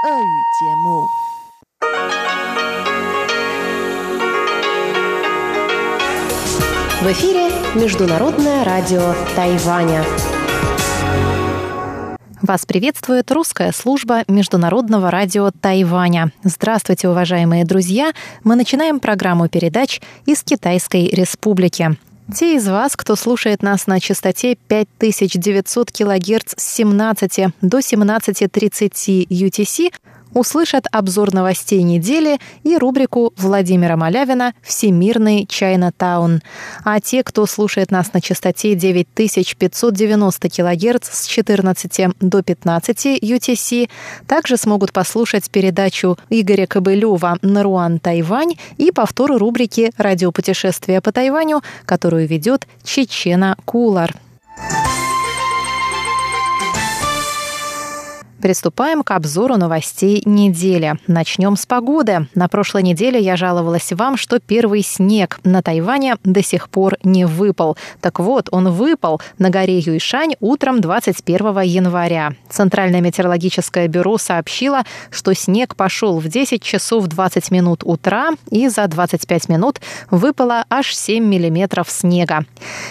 В эфире Международное радио Тайваня. Вас приветствует русская служба Международного радио Тайваня. Здравствуйте, уважаемые друзья! Мы начинаем программу передач из Китайской Республики. Те из вас, кто слушает нас на частоте 5900 кГц с 17 до 17.30 UTC, услышат обзор новостей недели и рубрику Владимира Малявина «Всемирный Чайна-таун». А те, кто слушает нас на частоте 9590 кГц с 14 до 15 UTC, также смогут послушать передачу Игоря Кобылева «Наруан Тайвань» и повторы рубрики «Радиопутешествия по Тайваню», которую ведет Чечена Кулар. Приступаем к обзору новостей недели. Начнем с погоды. На прошлой неделе я жаловалась вам, что первый снег на Тайване до сих пор не выпал. Так вот, он выпал на горе Юйшань утром 21 января. Центральное метеорологическое бюро сообщило, что снег пошел в 10 часов 20 минут утра и за 25 минут выпало аж 7 миллиметров снега.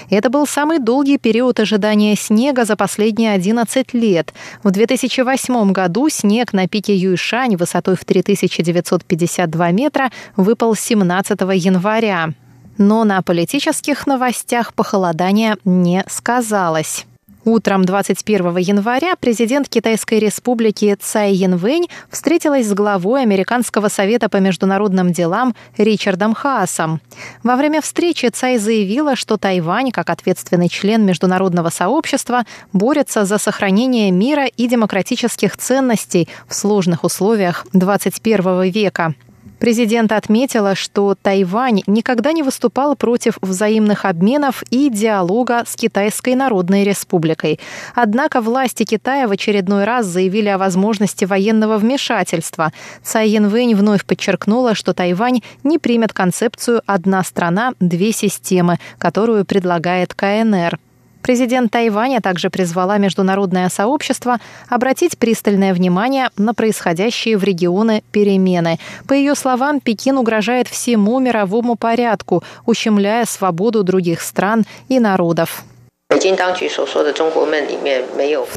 Это был самый долгий период ожидания снега за последние 11 лет. В 2008 2008 году снег на пике Юйшань высотой в 3952 метра выпал 17 января. Но на политических новостях похолодание не сказалось. Утром 21 января президент Китайской республики Цай Янвэнь встретилась с главой Американского совета по международным делам Ричардом Хаасом. Во время встречи Цай заявила, что Тайвань, как ответственный член международного сообщества, борется за сохранение мира и демократических ценностей в сложных условиях 21 века. Президент отметила, что Тайвань никогда не выступал против взаимных обменов и диалога с Китайской Народной Республикой. Однако власти Китая в очередной раз заявили о возможности военного вмешательства. Цай Янвэнь вновь подчеркнула, что Тайвань не примет концепцию «одна страна, две системы», которую предлагает КНР. Президент Тайваня также призвала международное сообщество обратить пристальное внимание на происходящие в регионе перемены. По ее словам, Пекин угрожает всему мировому порядку, ущемляя свободу других стран и народов. В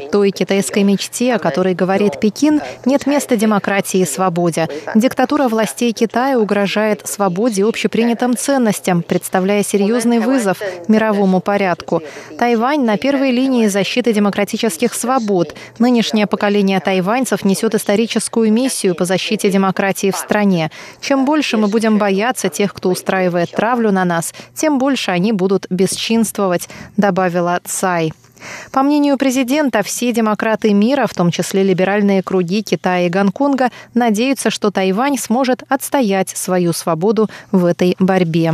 той китайской мечте, о которой говорит Пекин, нет места демократии и свободе. Диктатура властей Китая угрожает свободе и общепринятым ценностям, представляя серьезный вызов мировому порядку. Тайвань на первой линии защиты демократических свобод. Нынешнее поколение тайваньцев несет историческую миссию по защите демократии в стране. Чем больше мы будем бояться тех, кто устраивает травлю на нас, тем больше они будут бесчинствовать, добавил добавила Цай. По мнению президента, все демократы мира, в том числе либеральные круги Китая и Гонконга, надеются, что Тайвань сможет отстоять свою свободу в этой борьбе.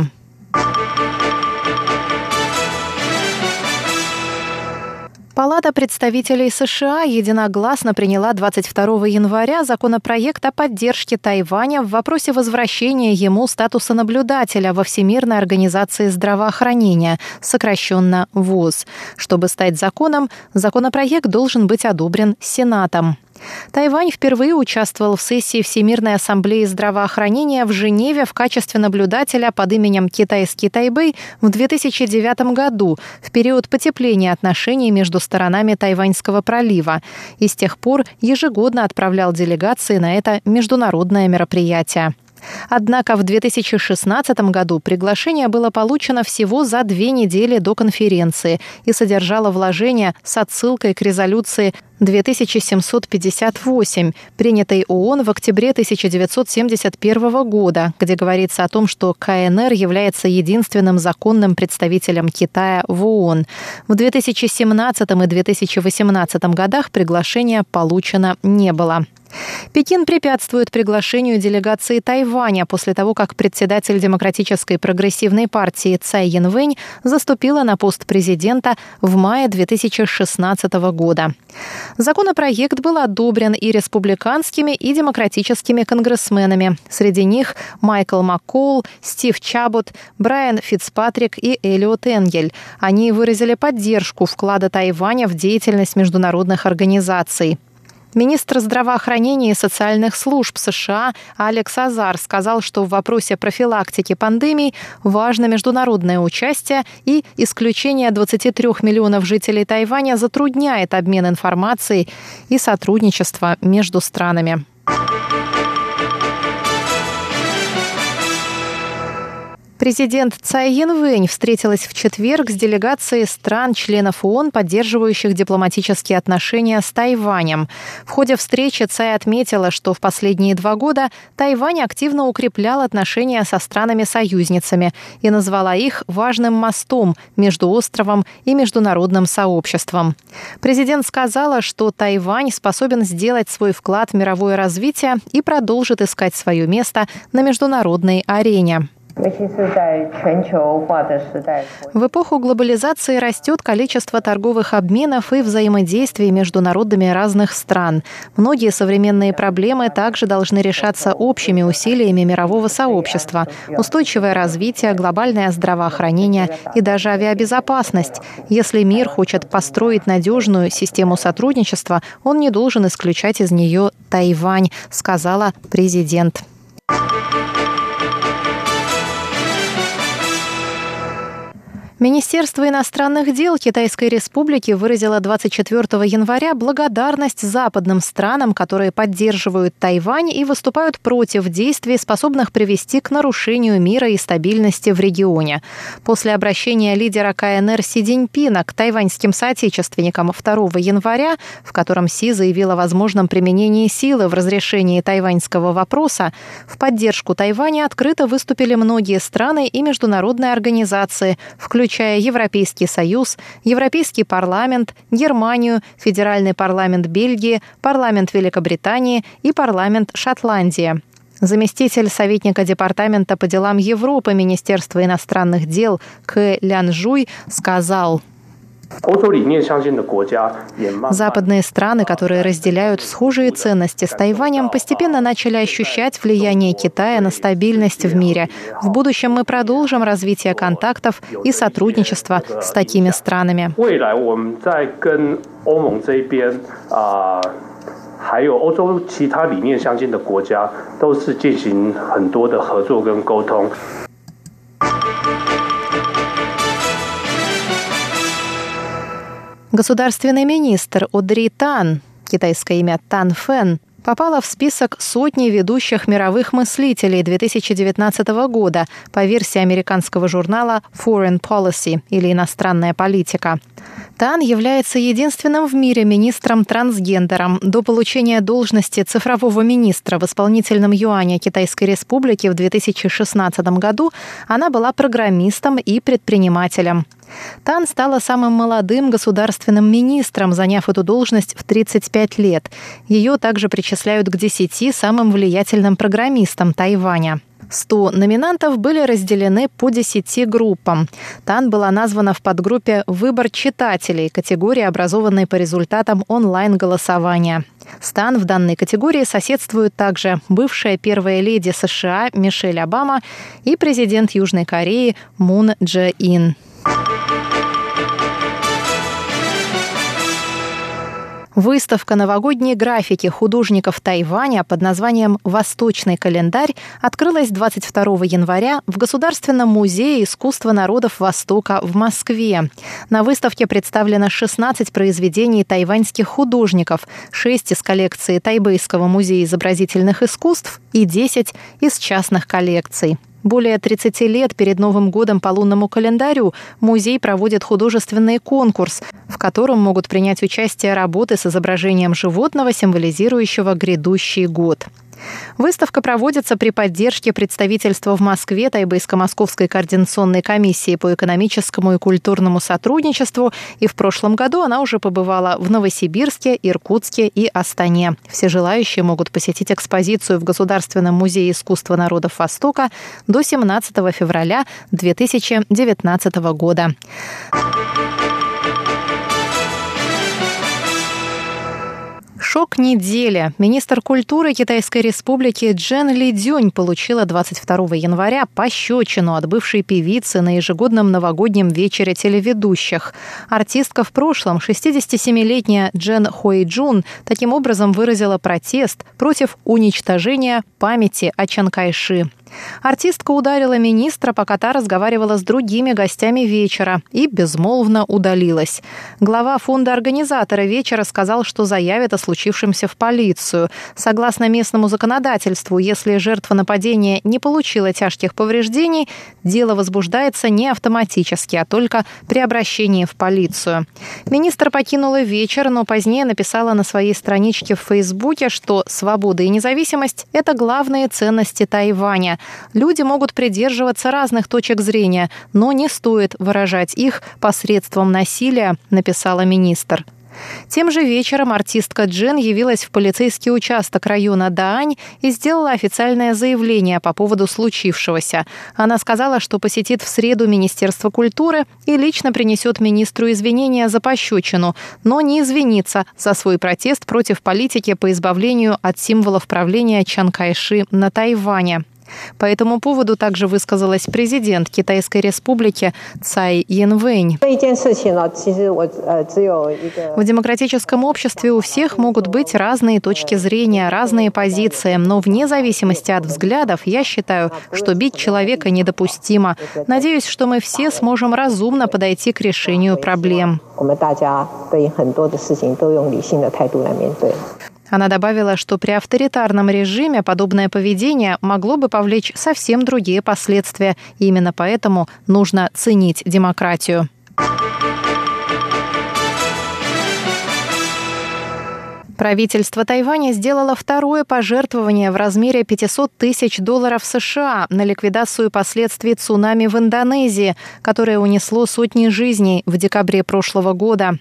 Палата представителей США единогласно приняла 22 января законопроект о поддержке Тайваня в вопросе возвращения ему статуса наблюдателя во Всемирной организации здравоохранения, сокращенно ВОЗ. Чтобы стать законом, законопроект должен быть одобрен Сенатом. Тайвань впервые участвовал в сессии Всемирной ассамблеи здравоохранения в Женеве в качестве наблюдателя под именем Китайский Тайбэй в 2009 году, в период потепления отношений между сторонами Тайваньского пролива, и с тех пор ежегодно отправлял делегации на это международное мероприятие. Однако в 2016 году приглашение было получено всего за две недели до конференции и содержало вложение с отсылкой к резолюции 2758, принятой ООН в октябре 1971 года, где говорится о том, что КНР является единственным законным представителем Китая в ООН. В 2017 и 2018 годах приглашения получено не было. Пекин препятствует приглашению делегации Тайваня после того, как председатель Демократической прогрессивной партии Цай Янвэнь заступила на пост президента в мае 2016 года. Законопроект был одобрен и республиканскими, и демократическими конгрессменами. Среди них Майкл Маккол, Стив Чабот, Брайан Фицпатрик и Элиот Энгель. Они выразили поддержку вклада Тайваня в деятельность международных организаций. Министр здравоохранения и социальных служб США Алекс Азар сказал, что в вопросе профилактики пандемий важно международное участие и исключение 23 миллионов жителей Тайваня затрудняет обмен информацией и сотрудничество между странами. Президент Цай Янвэнь встретилась в четверг с делегацией стран-членов ООН, поддерживающих дипломатические отношения с Тайванем. В ходе встречи Цай отметила, что в последние два года Тайвань активно укреплял отношения со странами-союзницами и назвала их важным мостом между островом и международным сообществом. Президент сказала, что Тайвань способен сделать свой вклад в мировое развитие и продолжит искать свое место на международной арене. В эпоху глобализации растет количество торговых обменов и взаимодействий между народами разных стран. Многие современные проблемы также должны решаться общими усилиями мирового сообщества. Устойчивое развитие, глобальное здравоохранение и даже авиабезопасность. Если мир хочет построить надежную систему сотрудничества, он не должен исключать из нее Тайвань, сказала президент. Министерство иностранных дел Китайской Республики выразило 24 января благодарность западным странам, которые поддерживают Тайвань и выступают против действий, способных привести к нарушению мира и стабильности в регионе. После обращения лидера КНР Си Цзиньпина к тайваньским соотечественникам 2 января, в котором Си заявила о возможном применении силы в разрешении тайваньского вопроса, в поддержку Тайваня открыто выступили многие страны и международные организации, включая включая Европейский Союз, Европейский парламент, Германию, Федеральный парламент Бельгии, парламент Великобритании и парламент Шотландии. Заместитель советника Департамента по делам Европы Министерства иностранных дел К. Лянжуй сказал – Западные страны, которые разделяют схожие ценности с Тайванем, постепенно начали ощущать влияние Китая на стабильность в мире. В будущем мы продолжим развитие контактов и сотрудничества с такими странами. 还有欧洲其他理念相近的国家，都是进行很多的合作跟沟通。 Государственный министр Одри Тан, китайское имя Тан Фэн, попала в список сотни ведущих мировых мыслителей 2019 года по версии американского журнала Foreign Policy или «Иностранная политика». Тан является единственным в мире министром-трансгендером. До получения должности цифрового министра в исполнительном юане Китайской Республики в 2016 году она была программистом и предпринимателем. Тан стала самым молодым государственным министром, заняв эту должность в 35 лет. Ее также причисляют к 10 самым влиятельным программистам Тайваня. 100 номинантов были разделены по 10 группам. Тан была названа в подгруппе «Выбор читателей», категории, образованной по результатам онлайн-голосования. Стан в данной категории соседствуют также бывшая первая леди США Мишель Обама и президент Южной Кореи Мун Дже Ин. Выставка новогодней графики художников Тайваня под названием «Восточный календарь» открылась 22 января в Государственном музее искусства народов Востока в Москве. На выставке представлено 16 произведений тайваньских художников, 6 из коллекции Тайбэйского музея изобразительных искусств и 10 из частных коллекций. Более 30 лет перед Новым годом по лунному календарю музей проводит художественный конкурс, в котором могут принять участие работы с изображением животного, символизирующего грядущий год. Выставка проводится при поддержке представительства в Москве Тайбэйско-Московской координационной комиссии по экономическому и культурному сотрудничеству, и в прошлом году она уже побывала в Новосибирске, Иркутске и Астане. Все желающие могут посетить экспозицию в Государственном музее искусства народов Востока до 17 февраля 2019 года. Шок недели. Министр культуры Китайской республики Джен Ли Дюнь получила 22 января пощечину от бывшей певицы на ежегодном новогоднем вечере телеведущих. Артистка в прошлом, 67-летняя Джен Хуэй Джун, таким образом выразила протест против уничтожения памяти о Чан Кайши. Артистка ударила министра, пока та разговаривала с другими гостями вечера и безмолвно удалилась. Глава фонда организатора вечера сказал, что заявит о случившемся в полицию. Согласно местному законодательству, если жертва нападения не получила тяжких повреждений, дело возбуждается не автоматически, а только при обращении в полицию. Министр покинула вечер, но позднее написала на своей страничке в Фейсбуке, что свобода и независимость – это главные ценности Тайваня. Люди могут придерживаться разных точек зрения, но не стоит выражать их посредством насилия, написала министр. Тем же вечером артистка Джен явилась в полицейский участок района Даань и сделала официальное заявление по поводу случившегося. Она сказала, что посетит в среду Министерство культуры и лично принесет министру извинения за пощечину, но не извинится за свой протест против политики по избавлению от символов правления Чан Кайши на Тайване. По этому поводу также высказалась президент Китайской республики Цай Янвэнь. В демократическом обществе у всех могут быть разные точки зрения, разные позиции, но вне зависимости от взглядов я считаю, что бить человека недопустимо. Надеюсь, что мы все сможем разумно подойти к решению проблем. Она добавила, что при авторитарном режиме подобное поведение могло бы повлечь совсем другие последствия. И именно поэтому нужно ценить демократию. Правительство Тайваня сделало второе пожертвование в размере 500 тысяч долларов США на ликвидацию последствий цунами в Индонезии, которое унесло сотни жизней в декабре прошлого года.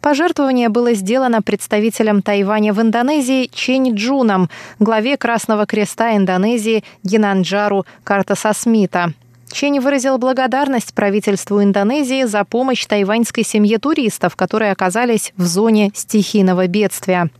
Пожертвование было сделано представителем Тайваня в Индонезии Чень Джуном, главе Красного Креста Индонезии Генанджару Картасасмита. Чень выразил благодарность правительству Индонезии за помощь тайваньской семье туристов, которые оказались в зоне стихийного бедствия.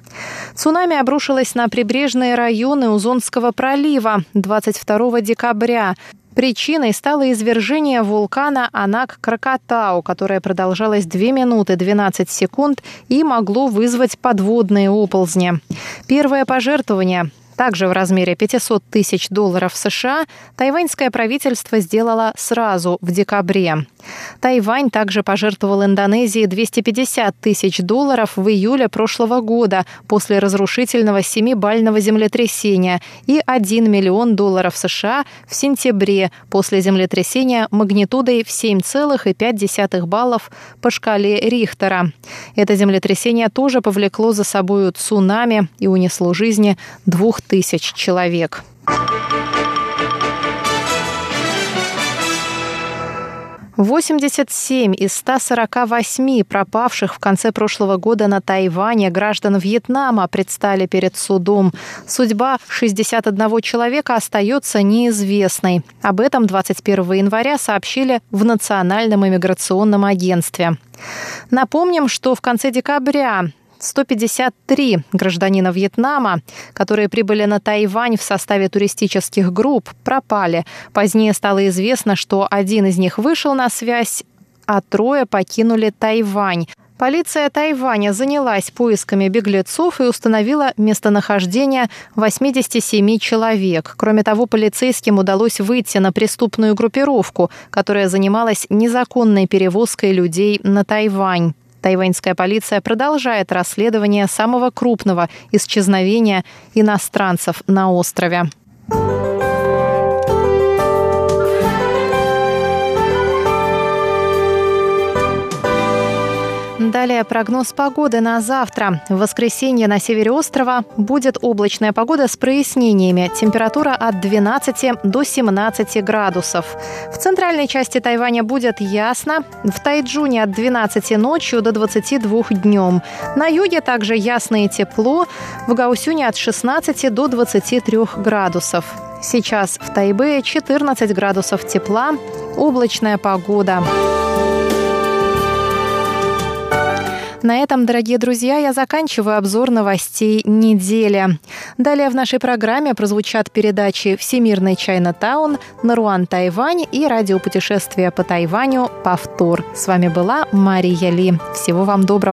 Цунами обрушилось на прибрежные районы Узонского пролива 22 декабря. Причиной стало извержение вулкана Анак-Кракатау, которое продолжалось 2 минуты 12 секунд и могло вызвать подводные оползни. Первое пожертвование также в размере 500 тысяч долларов США тайваньское правительство сделало сразу в декабре. Тайвань также пожертвовал Индонезии 250 тысяч долларов в июле прошлого года после разрушительного семибального землетрясения и 1 миллион долларов США в сентябре после землетрясения магнитудой в 7,5 баллов по шкале Рихтера. Это землетрясение тоже повлекло за собой цунами и унесло жизни двух тысяч человек. 87 из 148 пропавших в конце прошлого года на Тайване граждан Вьетнама предстали перед судом. Судьба 61 человека остается неизвестной. Об этом 21 января сообщили в Национальном иммиграционном агентстве. Напомним, что в конце декабря 153 гражданина Вьетнама, которые прибыли на Тайвань в составе туристических групп, пропали. Позднее стало известно, что один из них вышел на связь, а трое покинули Тайвань. Полиция Тайваня занялась поисками беглецов и установила местонахождение 87 человек. Кроме того, полицейским удалось выйти на преступную группировку, которая занималась незаконной перевозкой людей на Тайвань. Тайваньская полиция продолжает расследование самого крупного исчезновения иностранцев на острове. Далее прогноз погоды на завтра. В воскресенье на севере острова будет облачная погода с прояснениями. Температура от 12 до 17 градусов. В центральной части Тайваня будет ясно. В Тайджуне от 12 ночью до 22 днем. На юге также ясно и тепло. В Гаусюне от 16 до 23 градусов. Сейчас в Тайбе 14 градусов тепла. Облачная погода. На этом, дорогие друзья, я заканчиваю обзор новостей недели. Далее в нашей программе прозвучат передачи «Всемирный Чайна Таун», «Наруан Тайвань» и радиопутешествие по Тайваню «Повтор». С вами была Мария Ли. Всего вам доброго.